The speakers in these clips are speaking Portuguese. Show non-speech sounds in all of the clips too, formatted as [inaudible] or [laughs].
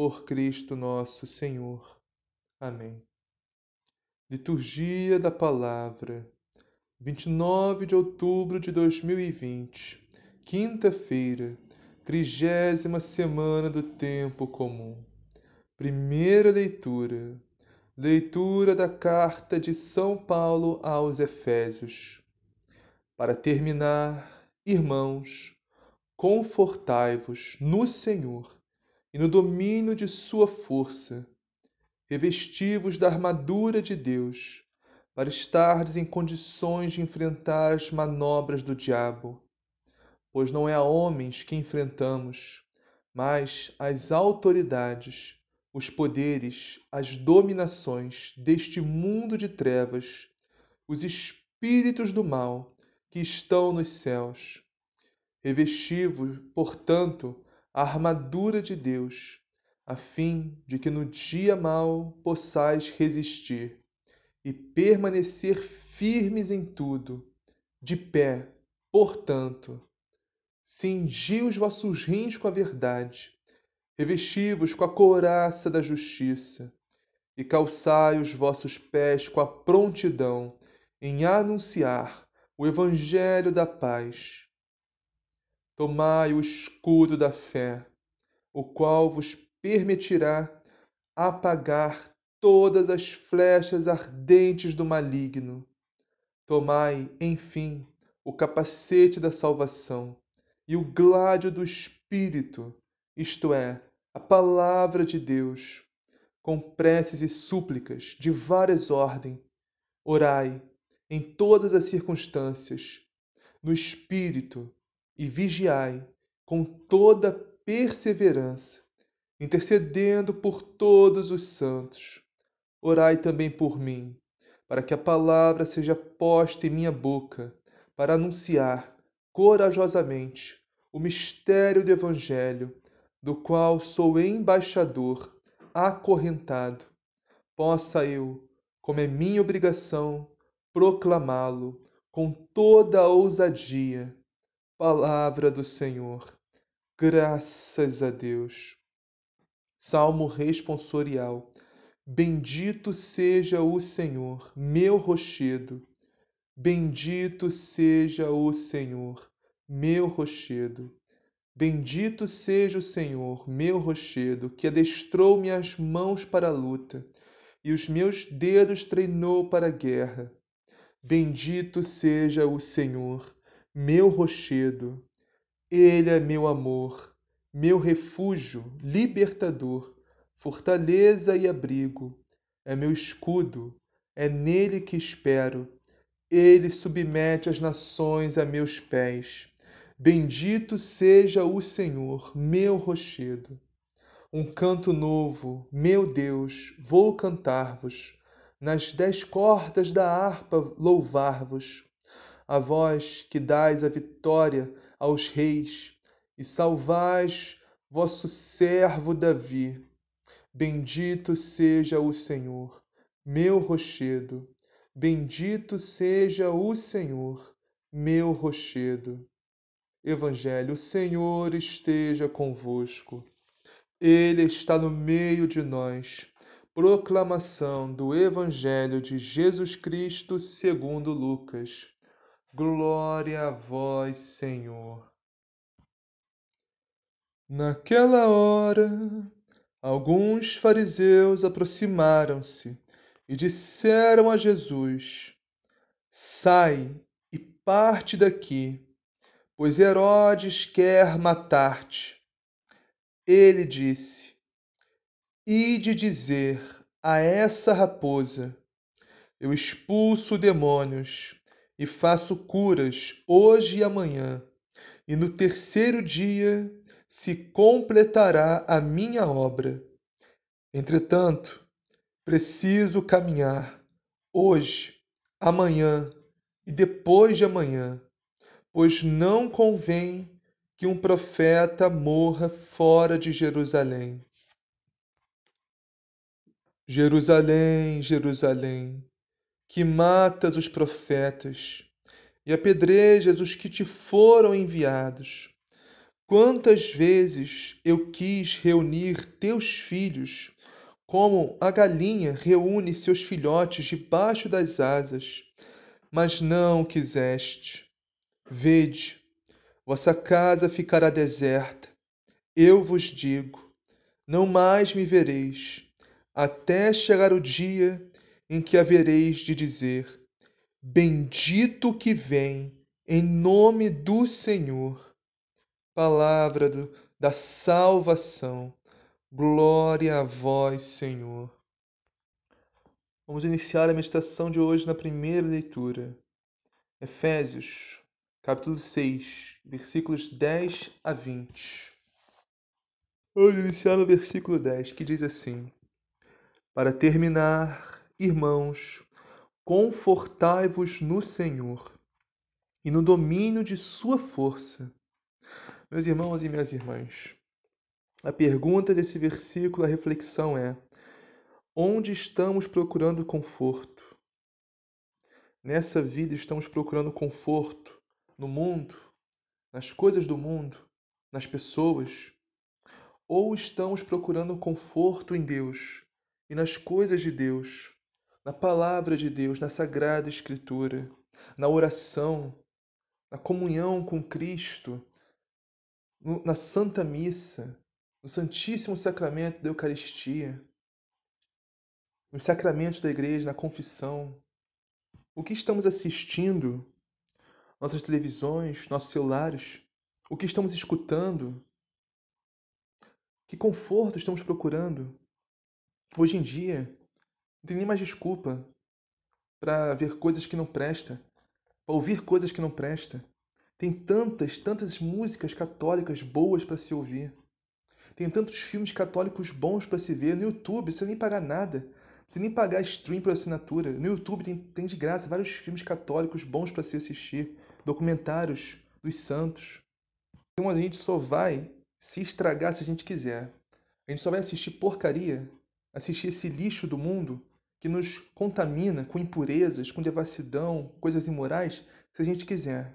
por Cristo nosso Senhor. Amém. Liturgia da Palavra, 29 de outubro de 2020, quinta-feira, trigésima semana do Tempo Comum. Primeira leitura. Leitura da carta de São Paulo aos Efésios. Para terminar, irmãos, confortai-vos no Senhor e no domínio de Sua força. Revesti-vos da armadura de Deus, para estardes em condições de enfrentar as manobras do diabo. Pois não é a homens que enfrentamos, mas as autoridades, os poderes, as dominações deste mundo de trevas, os espíritos do mal que estão nos céus. Revesti-vos, portanto, a armadura de Deus, a fim de que no dia mau possais resistir e permanecer firmes em tudo, de pé, portanto. Cingi os vossos rins com a verdade, revesti-vos com a couraça da justiça, e calçai os vossos pés com a prontidão em anunciar o Evangelho da paz Tomai o escudo da fé, o qual vos permitirá apagar todas as flechas ardentes do maligno. Tomai, enfim, o capacete da salvação e o gládio do Espírito, isto é, a palavra de Deus, com preces e súplicas de várias ordens. Orai em todas as circunstâncias, no Espírito e vigiai com toda perseverança, intercedendo por todos os santos. Orai também por mim, para que a palavra seja posta em minha boca, para anunciar corajosamente o mistério do Evangelho, do qual sou embaixador, acorrentado. Possa eu, como é minha obrigação, proclamá-lo com toda a ousadia Palavra do Senhor. Graças a Deus. Salmo responsorial. Bendito seja o Senhor, meu rochedo. Bendito seja o Senhor, meu rochedo. Bendito seja o Senhor, meu rochedo, que adestrou minhas mãos para a luta e os meus dedos treinou para a guerra. Bendito seja o Senhor, meu rochedo. Ele é meu amor, meu refúgio, libertador, fortaleza e abrigo. É meu escudo, é nele que espero. Ele submete as nações a meus pés. Bendito seja o Senhor, meu rochedo. Um canto novo, meu Deus, vou cantar-vos. Nas dez cordas da harpa louvar-vos a vós que dais a vitória aos reis e salvais vosso servo Davi. Bendito seja o Senhor, meu rochedo. Bendito seja o Senhor, meu rochedo. Evangelho, o Senhor esteja convosco. Ele está no meio de nós. Proclamação do Evangelho de Jesus Cristo segundo Lucas. Glória a vós, Senhor. Naquela hora, alguns fariseus aproximaram-se e disseram a Jesus: Sai e parte daqui, pois Herodes quer matar-te. Ele disse: Ide dizer a essa raposa: Eu expulso demônios e faço curas hoje e amanhã, e no terceiro dia se completará a minha obra. Entretanto, preciso caminhar hoje, amanhã e depois de amanhã, pois não convém que um profeta morra fora de Jerusalém. Jerusalém, Jerusalém, que matas os profetas e apedrejas os que te foram enviados. Quantas vezes eu quis reunir teus filhos, como a galinha reúne seus filhotes debaixo das asas, mas não quiseste. Vede, vossa casa ficará deserta. Eu vos digo: não mais me vereis até chegar o dia em que havereis de dizer: Bendito que vem em nome do Senhor. Palavra do, da salvação. Glória a vós, Senhor. Vamos iniciar a meditação de hoje na primeira leitura. Efésios, capítulo 6, versículos 10 a 20. Vamos iniciar no versículo 10, que diz assim: para terminar, irmãos, confortai-vos no Senhor e no domínio de Sua força. Meus irmãos e minhas irmãs, a pergunta desse versículo, a reflexão é: onde estamos procurando conforto? Nessa vida estamos procurando conforto no mundo, nas coisas do mundo, nas pessoas? Ou estamos procurando conforto em Deus, e nas coisas de Deus, na palavra de Deus, na sagrada Escritura, na oração, na comunhão com Cristo, no, na Santa Missa, no Santíssimo Sacramento da Eucaristia, nos sacramentos da Igreja, na confissão. O que estamos assistindo? Nossas televisões, nossos celulares? O que estamos escutando? Que conforto estamos procurando? Hoje em dia, não tem nem mais desculpa para ver coisas que não presta, para ouvir coisas que não presta. Tem tantas, tantas músicas católicas boas para se ouvir. Tem tantos filmes católicos bons para se ver no YouTube, sem nem pagar nada. Sem nem pagar stream por assinatura. No YouTube tem, tem de graça vários filmes católicos bons para se assistir. Documentários dos santos. Então a gente só vai se estragar se a gente quiser. A gente só vai assistir porcaria assistir esse lixo do mundo que nos contamina com impurezas, com devassidão, coisas imorais, se a gente quiser.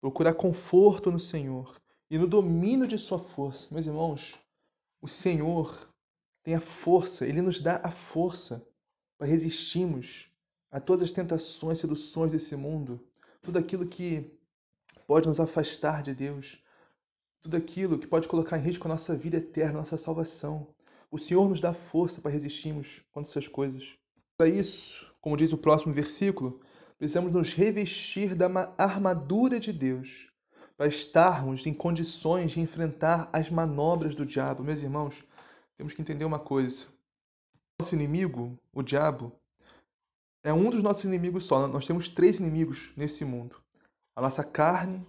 Procurar conforto no Senhor e no domínio de Sua força. Meus irmãos, o Senhor tem a força, Ele nos dá a força para resistirmos a todas as tentações, seduções desse mundo, tudo aquilo que pode nos afastar de Deus, tudo aquilo que pode colocar em risco a nossa vida eterna, a nossa salvação. O Senhor nos dá força para resistirmos contra essas coisas. Para isso, como diz o próximo versículo, precisamos nos revestir da armadura de Deus para estarmos em condições de enfrentar as manobras do diabo. Meus irmãos, temos que entender uma coisa. Nosso inimigo, o diabo, é um dos nossos inimigos só. Nós temos três inimigos nesse mundo: a nossa carne,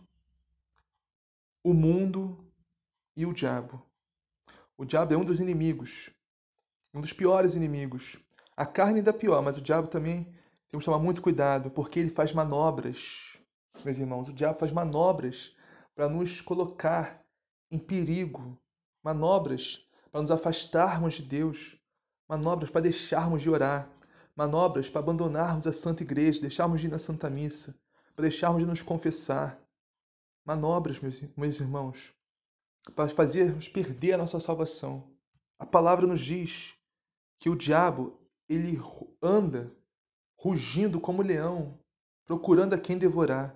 o mundo e o diabo. O diabo é um dos inimigos, um dos piores inimigos. A carne ainda é pior, mas o diabo também temos que tomar muito cuidado, porque ele faz manobras, meus irmãos. O diabo faz manobras para nos colocar em perigo, manobras para nos afastarmos de Deus, manobras para deixarmos de orar, manobras para abandonarmos a Santa Igreja, deixarmos de ir na Santa Missa, para deixarmos de nos confessar. Manobras, meus, meus irmãos, para fazermos perder a nossa salvação. A palavra nos diz que o diabo ele anda rugindo como leão, procurando a quem devorar.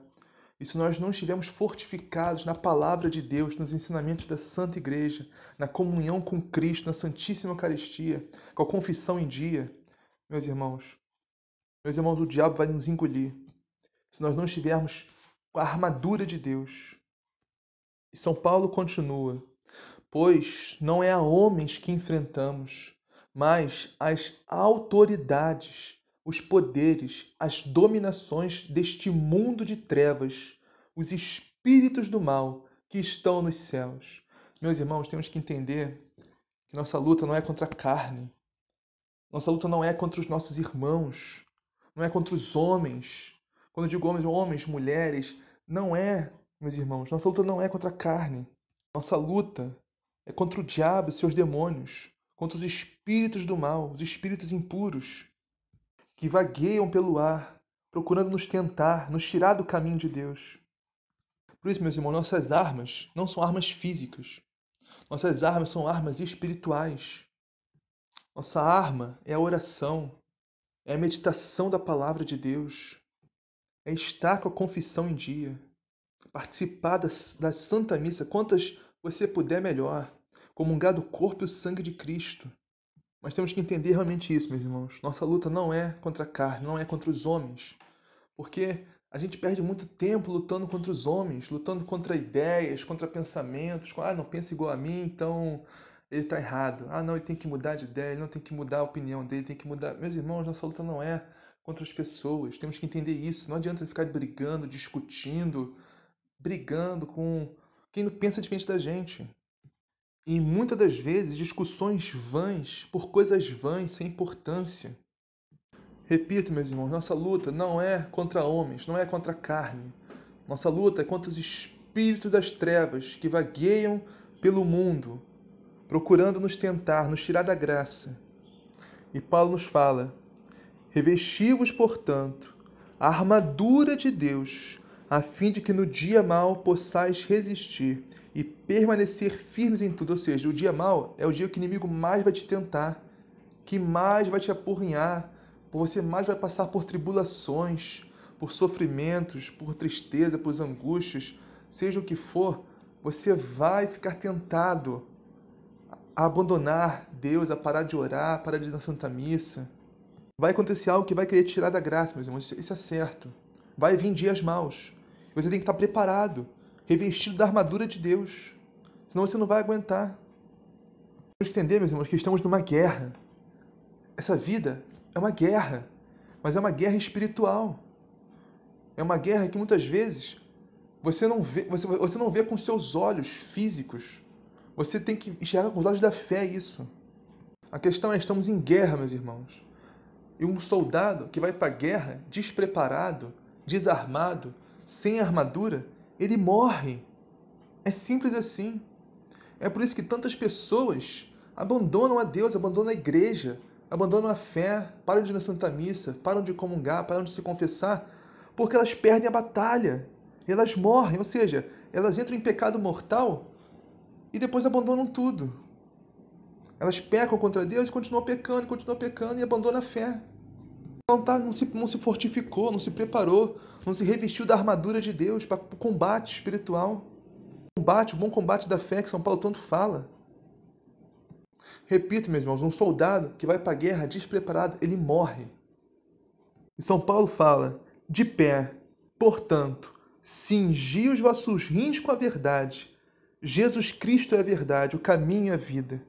E se nós não estivermos fortificados na palavra de Deus, nos ensinamentos da Santa Igreja, na comunhão com Cristo, na Santíssima Eucaristia, com a confissão em dia, meus irmãos, meus irmãos, o diabo vai nos engolir. Se nós não estivermos com a armadura de Deus. E São Paulo continua: Pois não é a homens que enfrentamos, mas as autoridades os poderes, as dominações deste mundo de trevas, os espíritos do mal que estão nos céus. Meus irmãos, temos que entender que nossa luta não é contra a carne. Nossa luta não é contra os nossos irmãos, não é contra os homens. Quando eu digo homens, homens, mulheres, não é, meus irmãos, nossa luta não é contra a carne. Nossa luta é contra o diabo e seus demônios, contra os espíritos do mal, os espíritos impuros que vagueiam pelo ar, procurando nos tentar, nos tirar do caminho de Deus. Por isso, meus irmãos, nossas armas não são armas físicas. Nossas armas são armas espirituais. Nossa arma é a oração, é a meditação da palavra de Deus, é estar com a confissão em dia, participar da, da Santa Missa, quantas você puder melhor, comungar do corpo e o sangue de Cristo, mas temos que entender realmente isso, meus irmãos. Nossa luta não é contra a carne, não é contra os homens. Porque a gente perde muito tempo lutando contra os homens, lutando contra ideias, contra pensamentos. Ah, não pensa igual a mim, então ele está errado. Ah, não, ele tem que mudar de ideia, ele não tem que mudar a opinião dele, tem que mudar. Meus irmãos, nossa luta não é contra as pessoas. Temos que entender isso. Não adianta ficar brigando, discutindo, brigando com quem não pensa diferente da gente e muitas das vezes discussões vãs por coisas vãs sem importância. Repito, meus irmãos, nossa luta não é contra homens, não é contra a carne. Nossa luta é contra os espíritos das trevas que vagueiam pelo mundo, procurando nos tentar, nos tirar da graça. E Paulo nos fala: revesti-vos, portanto, a armadura de Deus a fim de que no dia mal possais resistir e permanecer firmes em tudo. Ou seja, o dia mal é o dia que o inimigo mais vai te tentar, que mais vai te apurrinhar, você mais vai passar por tribulações, por sofrimentos, por tristeza, por angústias, seja o que for, você vai ficar tentado a abandonar Deus, a parar de orar, a parar de ir na Santa Missa. Vai acontecer algo que vai querer tirar da graça, meus irmãos, isso é certo. Vai vir dias maus. Você tem que estar preparado, revestido da armadura de Deus. Senão você não vai aguentar. Temos que entender, meus irmãos, que estamos numa guerra. Essa vida é uma guerra, mas é uma guerra espiritual. É uma guerra que muitas vezes você não vê, você, você não vê com seus olhos físicos. Você tem que enxergar com os olhos da fé isso. A questão é, estamos em guerra, meus irmãos. E um soldado que vai para a guerra despreparado, desarmado, sem armadura, ele morre. É simples assim. É por isso que tantas pessoas abandonam a Deus, abandonam a igreja, abandonam a fé, param de ir na Santa Missa, param de comungar, param de se confessar, porque elas perdem a batalha. Elas morrem, ou seja, elas entram em pecado mortal e depois abandonam tudo. Elas pecam contra Deus e continuam pecando, continuam pecando e abandonam a fé não, tá, não, se, não se fortificou, não se preparou, não se revestiu da armadura de Deus para o combate espiritual. Combate, o bom combate da fé que São Paulo tanto fala. Repito, meus irmãos, um soldado que vai para a guerra despreparado, ele morre. E São Paulo fala: de pé, portanto, cingi os vossos rins com a verdade. Jesus Cristo é a verdade, o caminho e a vida.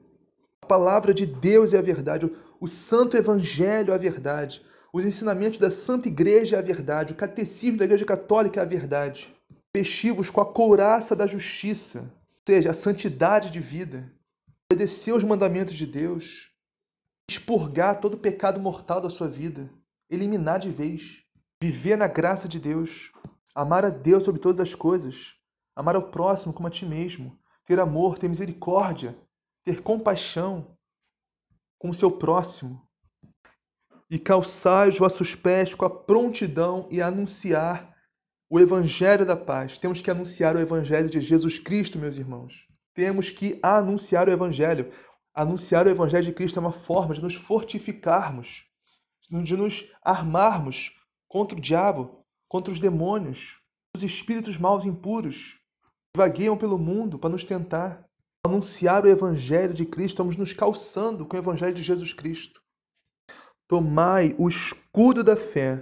A palavra de Deus é a verdade, o santo evangelho é a verdade. Os ensinamentos da Santa Igreja é a verdade, o catecismo da Igreja Católica é a verdade. Vestivos com a couraça da justiça, ou seja, a santidade de vida. Obedecer os mandamentos de Deus. Expurgar todo pecado mortal da sua vida. Eliminar de vez. Viver na graça de Deus. Amar a Deus sobre todas as coisas. Amar ao próximo como a ti mesmo. Ter amor, ter misericórdia. ter compaixão com o seu próximo e calçar os vossos pés com a prontidão e anunciar o evangelho da paz. Temos que anunciar o evangelho de Jesus Cristo, meus irmãos. Temos que anunciar o evangelho. Anunciar o evangelho de Cristo é uma forma de nos fortificarmos, de nos armarmos contra o diabo, contra os demônios, os espíritos maus impuros que vagueiam pelo mundo para nos tentar. Anunciar o evangelho de Cristo, estamos nos calçando com o evangelho de Jesus Cristo. Tomai o escudo da fé,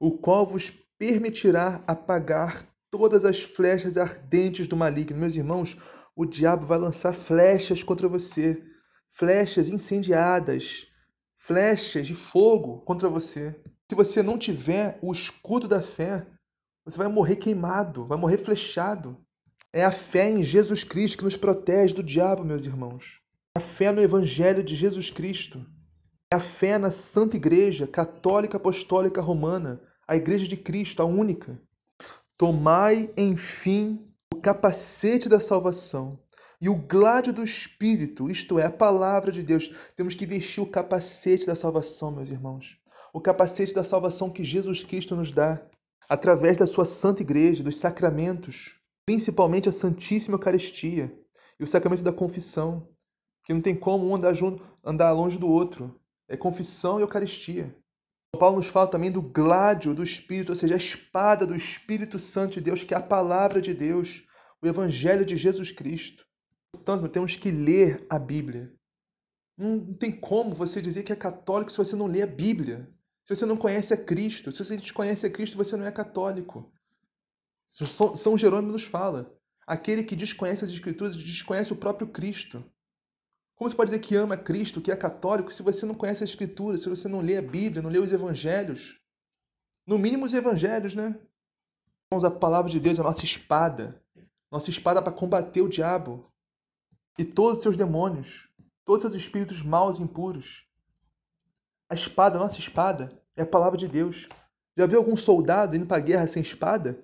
o qual vos permitirá apagar todas as flechas ardentes do maligno. Meus irmãos, o diabo vai lançar flechas contra você, flechas incendiadas, flechas de fogo contra você. Se você não tiver o escudo da fé, você vai morrer queimado, vai morrer flechado. É a fé em Jesus Cristo que nos protege do diabo, meus irmãos. A fé no Evangelho de Jesus Cristo. É a fé na Santa Igreja Católica Apostólica Romana, a Igreja de Cristo, a única. Tomai, enfim, o capacete da salvação e o gládio do Espírito, isto é, a palavra de Deus. Temos que vestir o capacete da salvação, meus irmãos. O capacete da salvação que Jesus Cristo nos dá através da sua Santa Igreja, dos sacramentos, principalmente a Santíssima Eucaristia e o sacramento da confissão, que não tem como um andar, junto, andar longe do outro. É confissão e Eucaristia. Paulo nos fala também do gládio do Espírito, ou seja, a espada do Espírito Santo de Deus, que é a palavra de Deus, o Evangelho de Jesus Cristo. Portanto, temos que ler a Bíblia. Não tem como você dizer que é católico se você não lê a Bíblia. Se você não conhece a Cristo. Se você desconhece a Cristo, você não é católico. São Jerônimo nos fala: aquele que desconhece as Escrituras desconhece o próprio Cristo. Como você pode dizer que ama Cristo, que é católico, se você não conhece a Escritura, se você não lê a Bíblia, não lê os Evangelhos? No mínimo os Evangelhos, né? Vamos a palavra de Deus, a nossa espada. Nossa espada para combater o diabo e todos os seus demônios, todos os seus espíritos maus e impuros. A espada, a nossa espada, é a palavra de Deus. Já viu algum soldado indo para a guerra sem espada?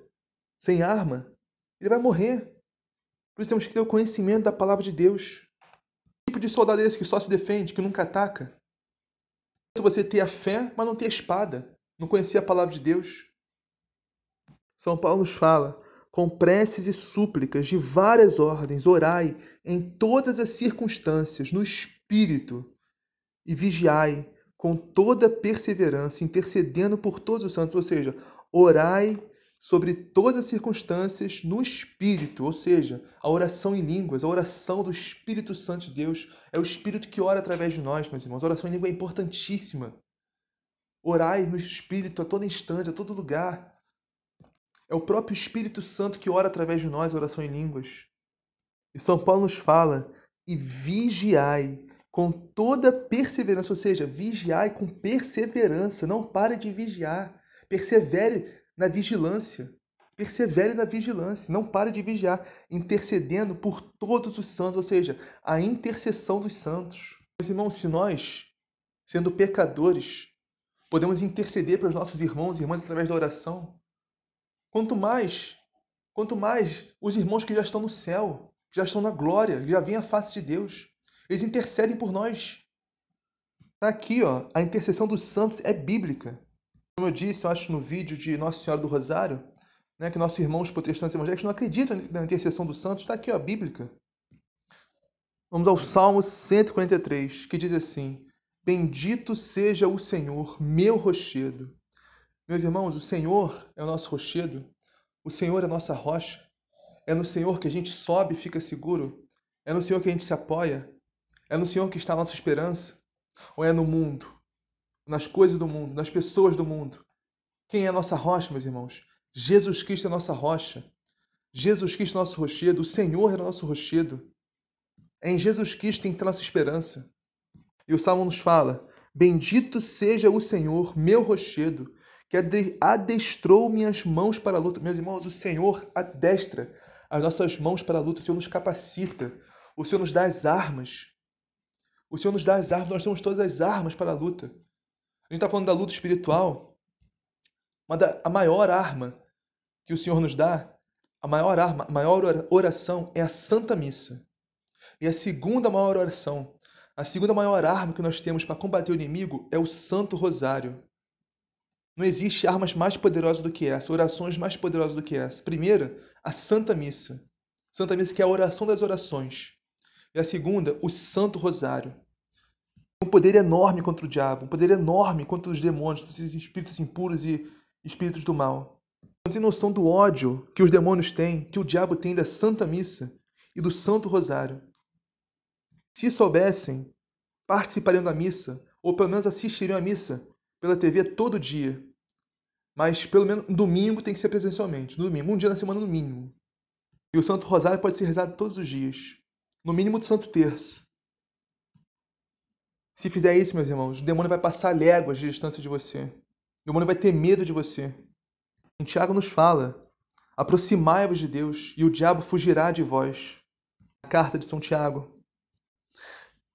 Sem arma? Ele vai morrer. Por isso temos que ter o conhecimento da palavra de Deus tipo de soldado é esse que só se defende, que nunca ataca? Você ter a fé, mas não ter a espada, não conhecer a palavra de Deus. São Paulo nos fala: com preces e súplicas de várias ordens, orai em todas as circunstâncias, no espírito, e vigiai com toda perseverança, intercedendo por todos os santos. Ou seja, orai sobre todas as circunstâncias no Espírito, ou seja, a oração em línguas, a oração do Espírito Santo de Deus. É o Espírito que ora através de nós, meus irmãos. A oração em língua é importantíssima. Orai no Espírito a todo instante, a todo lugar. É o próprio Espírito Santo que ora através de nós a oração em línguas. E São Paulo nos fala: e vigiai com toda perseverança, ou seja, vigiai com perseverança, não pare de vigiar. Persevere na vigilância. Persevere na vigilância, não pare de vigiar, intercedendo por todos os santos, ou seja, a intercessão dos santos. Meus irmãos, se nós, sendo pecadores, podemos interceder para os nossos irmãos e irmãs através da oração, quanto mais, quanto mais os irmãos que já estão no céu, que já estão na glória, que já vêm a face de Deus, eles intercedem por nós. Está aqui, ó, a intercessão dos santos é bíblica. Como eu disse, eu acho no vídeo de Nossa Senhora do Rosário, né, que nossos irmãos protestantes evangélicos não acreditam na intercessão dos santos, está aqui, ó, bíblica. Vamos ao Salmo 143, que diz assim: Bendito seja o Senhor, meu rochedo. Meus irmãos, o Senhor é o nosso rochedo, o Senhor é a nossa rocha, é no Senhor que a gente sobe e fica seguro, é no Senhor que a gente se apoia, é no Senhor que está a nossa esperança, ou é no mundo? Nas coisas do mundo, nas pessoas do mundo. Quem é a nossa rocha, meus irmãos? Jesus Cristo é a nossa rocha. Jesus Cristo é nosso rochedo. O Senhor é nosso rochedo. É em Jesus Cristo que ter nossa esperança. E o Salmo nos fala: Bendito seja o Senhor, meu rochedo, que adestrou minhas mãos para a luta. Meus irmãos, o Senhor adestra as nossas mãos para a luta. O Senhor nos capacita. O Senhor nos dá as armas. O Senhor nos dá as armas. Nós temos todas as armas para a luta. A gente está falando da luta espiritual. Da, a maior arma que o Senhor nos dá, a maior arma, a maior oração é a Santa Missa. E a segunda maior oração, a segunda maior arma que nós temos para combater o inimigo é o Santo Rosário. Não existe armas mais poderosas do que essa, orações mais poderosas do que essa. Primeira, a Santa Missa. Santa Missa que é a oração das orações. E a segunda, o Santo Rosário. Um poder enorme contra o diabo, um poder enorme contra os demônios, esses espíritos impuros e espíritos do mal. Não tem noção do ódio que os demônios têm, que o diabo tem da Santa Missa e do Santo Rosário. Se soubessem, participariam da missa, ou pelo menos assistiriam à missa pela TV todo dia. Mas pelo menos no domingo tem que ser presencialmente, no domingo, um dia na semana no mínimo. E o Santo Rosário pode ser rezado todos os dias no mínimo do Santo Terço. Se fizer isso, meus irmãos, o demônio vai passar léguas de distância de você. O demônio vai ter medo de você. O Tiago nos fala: aproximai-vos de Deus e o diabo fugirá de vós. A carta de São Tiago.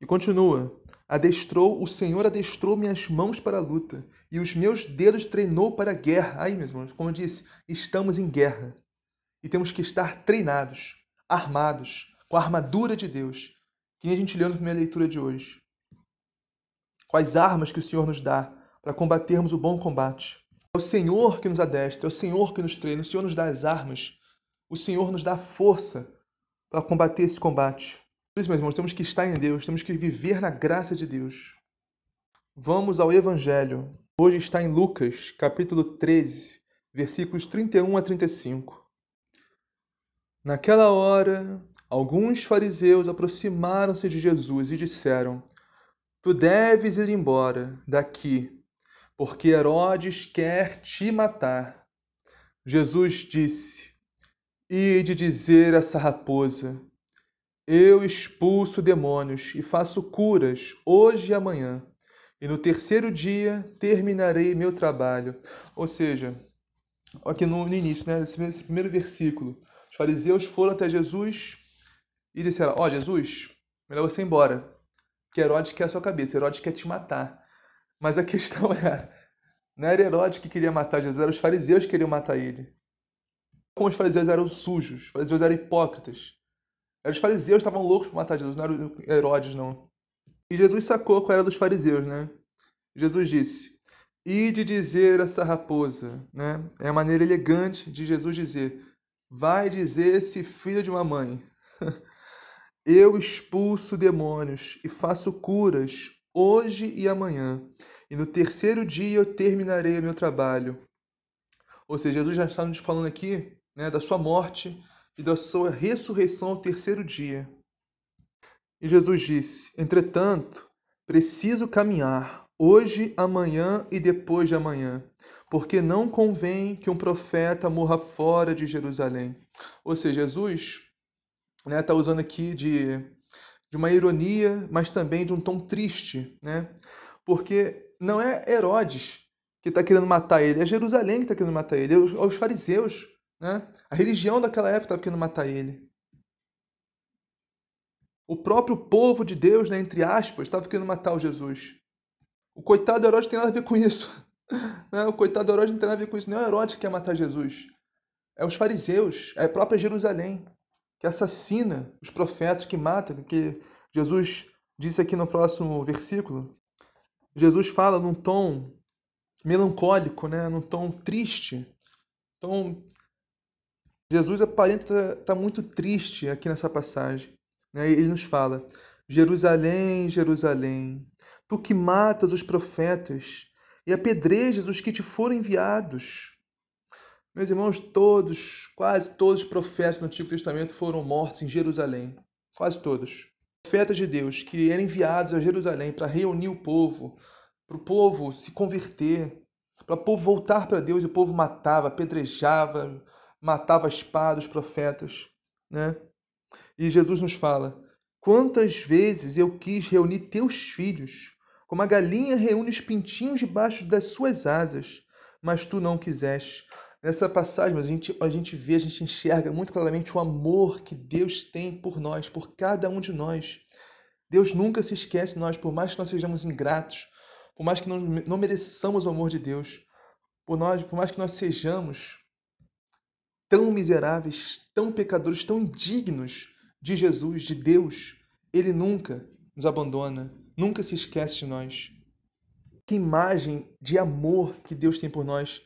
E continua: Adestrou, o Senhor adestrou minhas mãos para a luta e os meus dedos treinou para a guerra. Aí, meus irmãos, como eu disse, estamos em guerra e temos que estar treinados, armados, com a armadura de Deus, que a gente leu na primeira leitura de hoje. Quais armas que o Senhor nos dá para combatermos o bom combate. É o Senhor que nos adestra, é o Senhor que nos treina, o Senhor nos dá as armas, o Senhor nos dá força para combater esse combate. Por isso, meus irmãos, temos que estar em Deus, temos que viver na graça de Deus. Vamos ao Evangelho. Hoje está em Lucas, capítulo 13, versículos 31 a 35. Naquela hora, Alguns fariseus aproximaram-se de Jesus e disseram: Tu deves ir embora daqui, porque Herodes quer te matar. Jesus disse: Ide dizer a essa raposa: Eu expulso demônios e faço curas hoje e amanhã, e no terceiro dia terminarei meu trabalho. Ou seja, aqui no, início, né, nesse primeiro versículo, os fariseus foram até Jesus e disseram: Ó, oh, Jesus, melhor você ir embora, porque Herodes quer a sua cabeça, Herodes quer te matar. Mas a [laughs] questão é: não era Herodes que queria matar Jesus, eram os fariseus que queriam matar ele. Como os fariseus eram sujos, os fariseus eram hipócritas. Eram os fariseus que estavam loucos para matar Jesus, não era Herodes, não. E Jesus sacou qual era dos fariseus, né? Jesus disse: Ide dizer essa raposa, né? É a maneira elegante de Jesus dizer: Vai dizer esse filho de uma mãe. [laughs] Eu expulso demônios e faço curas hoje e amanhã, e no terceiro dia eu terminarei o meu trabalho. Ou seja, Jesus já está nos falando aqui né, da sua morte e da sua ressurreição ao terceiro dia. E Jesus disse: Entretanto, preciso caminhar hoje, amanhã e depois de amanhã, porque não convém que um profeta morra fora de Jerusalém. Ou seja, Jesus né, tá usando aqui de, de uma ironia, mas também de um tom triste, né? Porque não é Herodes que está querendo matar ele, é Jerusalém que está querendo matar ele, é os, é os fariseus, né? A religião daquela época estava querendo matar ele. O próprio povo de Deus, né, entre aspas, estava querendo matar o Jesus. O coitado Herodes tem nada a ver com isso. [laughs] Né? O coitado Herodes não tem nada a ver com isso. Não é o Herodes que quer matar Jesus. É os fariseus, é a própria Jerusalém que assassina os profetas, que mata, que Jesus disse aqui no próximo versículo. Jesus fala num tom melancólico, né? num tom triste. Então, Jesus aparenta estar tá, muito triste aqui nessa passagem. Né? Ele nos fala: Jerusalém, Jerusalém, tu que matas os profetas e apedrejas os que te foram enviados. Meus irmãos, todos, quase todos os profetas do Antigo Testamento foram mortos em Jerusalém. Quase todos. Profetas de Deus que eram enviados a Jerusalém para reunir o povo, para o povo se converter, para o povo voltar para Deus, e o povo matava, apedrejava, matava a espada os profetas. Né? E Jesus nos fala: Quantas vezes eu quis reunir teus filhos, como a galinha reúne os pintinhos debaixo das suas asas, mas tu não quiseste. Nessa passagem, a gente, a gente vê, a gente enxerga muito claramente o amor que Deus tem por nós, por cada um de nós. Deus nunca se esquece de nós, por mais que nós sejamos ingratos, por mais que não, não mereçamos o amor de Deus, por, nós, por mais que nós sejamos tão miseráveis, tão pecadores, tão indignos de Jesus, de Deus, Ele nunca nos abandona, nunca se esquece de nós. Que imagem de amor que Deus tem por nós.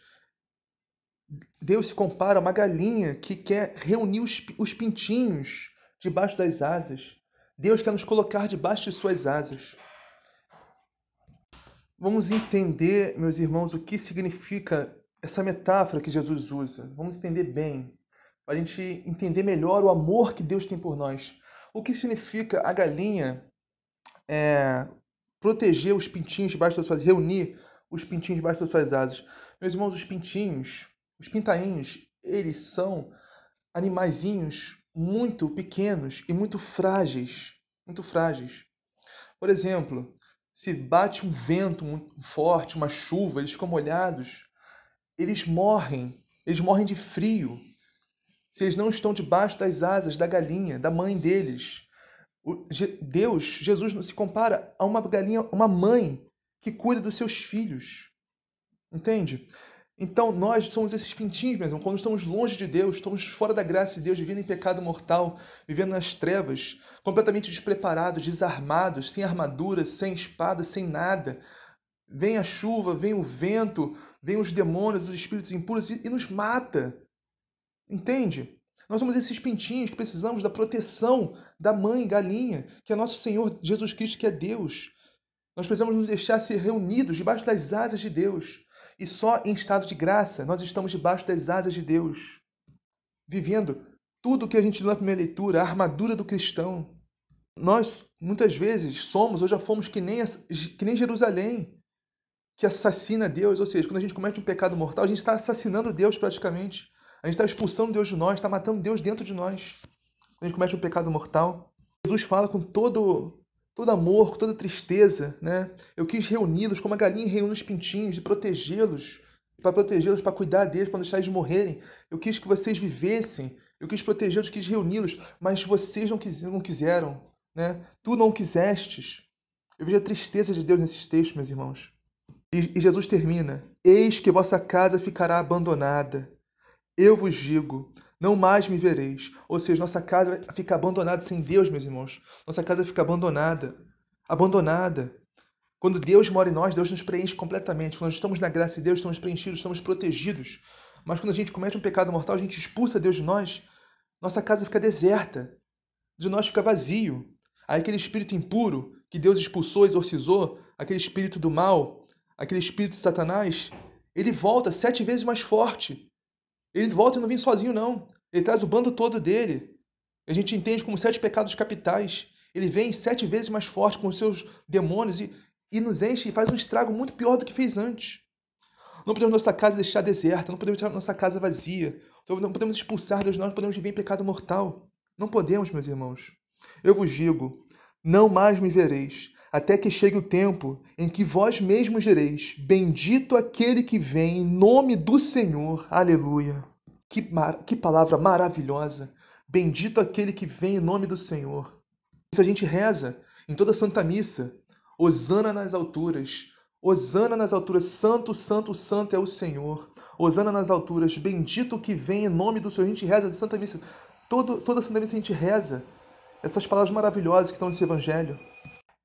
Deus se compara a uma galinha que quer reunir os, os pintinhos debaixo das asas. Deus quer nos colocar debaixo de suas asas. Vamos entender, meus irmãos, o que significa essa metáfora que Jesus usa. Vamos entender bem, para a gente entender melhor o amor que Deus tem por nós. O que significa a galinha é, proteger os pintinhos debaixo das suas reunir os pintinhos debaixo das suas asas. Meus irmãos, os pintinhos, os pintainhos, eles são animaizinhos muito pequenos e muito frágeis, muito frágeis. Por exemplo, se bate um vento muito forte, uma chuva, eles ficam molhados, eles morrem, eles morrem de frio. Se eles não estão debaixo das asas da galinha, da mãe deles. Deus, Jesus se compara a uma galinha, uma mãe que cuida dos seus filhos. Entende? Então nós somos esses pintinhos mesmo. Quando estamos longe de Deus, estamos fora da graça de Deus, vivendo em pecado mortal, vivendo nas trevas, completamente despreparados, desarmados, sem armadura, sem espada, sem nada. Vem a chuva, vem o vento, vem os demônios, os espíritos impuros e, e nos mata. Entende? Nós somos esses pintinhos que precisamos da proteção da mãe galinha, que é nosso Senhor Jesus Cristo, que é Deus. Nós precisamos nos deixar ser reunidos debaixo das asas de Deus. E só em estado de graça nós estamos debaixo das asas de Deus, vivendo tudo o que a gente leu na primeira leitura, a armadura do cristão. Nós, muitas vezes, somos ou já fomos que nem, que nem Jerusalém, que assassina Deus. Ou seja, quando a gente comete um pecado mortal, a gente está assassinando Deus praticamente. A gente está expulsando Deus de nós, está matando Deus dentro de nós. Quando a gente comete um pecado mortal. Jesus fala com todo todo amor, toda tristeza, né? Eu quis reuni-los como a galinha reúne os pintinhos e protegê-los, para protegê-los, para cuidar deles, para não deixar eles morrerem. Eu quis que vocês vivessem, eu quis protegê-los, quis reuni-los, mas vocês não, quis, não quiseram, né? Tu não quisestes. Eu vejo a tristeza de Deus nesses textos, meus irmãos. E, e Jesus termina: Eis que vossa casa ficará abandonada. Eu vos digo, não mais me vereis. Ou seja, nossa casa fica abandonada sem Deus, meus irmãos. Nossa casa fica abandonada. Abandonada. Quando Deus mora em nós, Deus nos preenche completamente. Quando nós estamos na graça de Deus, estamos preenchidos, estamos protegidos. Mas quando a gente comete um pecado mortal, a gente expulsa Deus de nós, nossa casa fica deserta. De nós fica vazio. Aí aquele espírito impuro que Deus expulsou, exorcizou, aquele espírito do mal, aquele espírito de Satanás, ele volta sete vezes mais forte ele volta e não vem sozinho, não. Ele traz o bando todo dele. A gente entende como sete pecados capitais. Ele vem sete vezes mais forte com os seus demônios e, e nos enche e faz um estrago muito pior do que fez antes. Não podemos nossa casa deixar deserta, não podemos deixar nossa casa vazia. Não podemos expulsar Deus, nós não podemos viver em pecado mortal. Não podemos, meus irmãos. Eu vos digo, não mais me vereis, até que chegue o tempo em que vós mesmos direis: Bendito aquele que vem em nome do Senhor. Aleluia. Que, mar... que palavra maravilhosa. Bendito aquele que vem em nome do Senhor. Isso a gente reza em toda a Santa Missa. Hosana nas alturas. Hosana nas alturas. Santo, santo, santo é o Senhor. Hosana nas alturas. Bendito que vem em nome do Senhor. A gente reza de Santa Missa. Todo, toda Santa Missa a gente reza essas palavras maravilhosas que estão nesse Evangelho.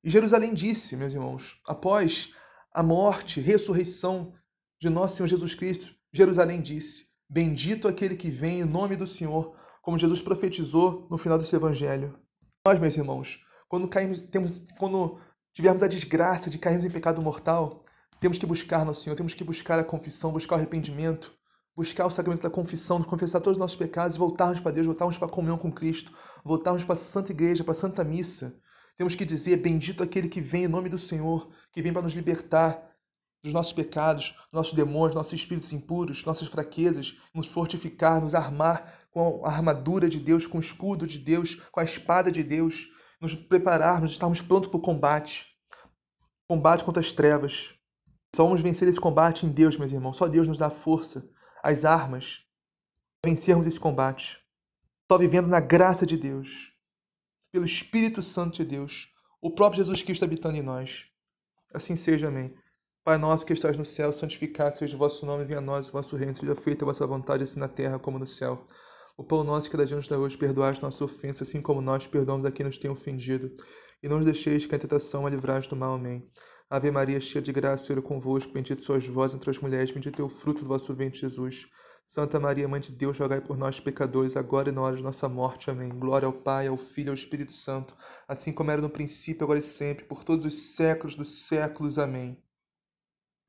E Jerusalém disse, meus irmãos, após a morte, ressurreição de nosso Senhor Jesus Cristo, Jerusalém disse: Bendito aquele que vem em nome do Senhor, como Jesus profetizou no final desse evangelho. Nós, meus irmãos, quando caímos, temos, quando tivermos a desgraça de cairmos em pecado mortal, temos que buscar no Senhor, temos que buscar a confissão, buscar o arrependimento, buscar o sacramento da confissão, confessar todos os nossos pecados, voltarmos para Deus, voltarmos para a comunhão com Cristo, voltarmos para a Santa Igreja, para a Santa Missa, temos que dizer: Bendito aquele que vem em nome do Senhor, que vem para nos libertar dos nossos pecados, nossos demônios, nossos espíritos impuros, nossas fraquezas, nos fortificar, nos armar com a armadura de Deus, com o escudo de Deus, com a espada de Deus, nos prepararmos, estarmos prontos para o combate combate contra as trevas. Só vamos vencer esse combate em Deus, meus irmãos. Só Deus nos dá a força, as armas para vencermos esse combate. Só vivendo na graça de Deus pelo Espírito Santo de Deus, o próprio Jesus Cristo habitando em nós. Assim seja, amém. Pai nosso que estás no céu, santificado seja o vosso nome, venha a nós o vosso reino, seja feita a vossa vontade, assim na terra como no céu. O pão nosso que dia nos dá hoje, perdoai as nossas ofensas, assim como nós perdoamos a quem nos tem ofendido. E não nos deixeis que a tentação a livrai do mal. Amém. Ave Maria, cheia de graça, o Senhor é convosco, bendito sois vós entre as mulheres, bendito é o fruto do vosso ventre, Jesus. Santa Maria, Mãe de Deus, rogai por nós, pecadores, agora e na hora de nossa morte. Amém. Glória ao Pai, ao Filho e ao Espírito Santo, assim como era no princípio, agora e sempre, por todos os séculos dos séculos. Amém.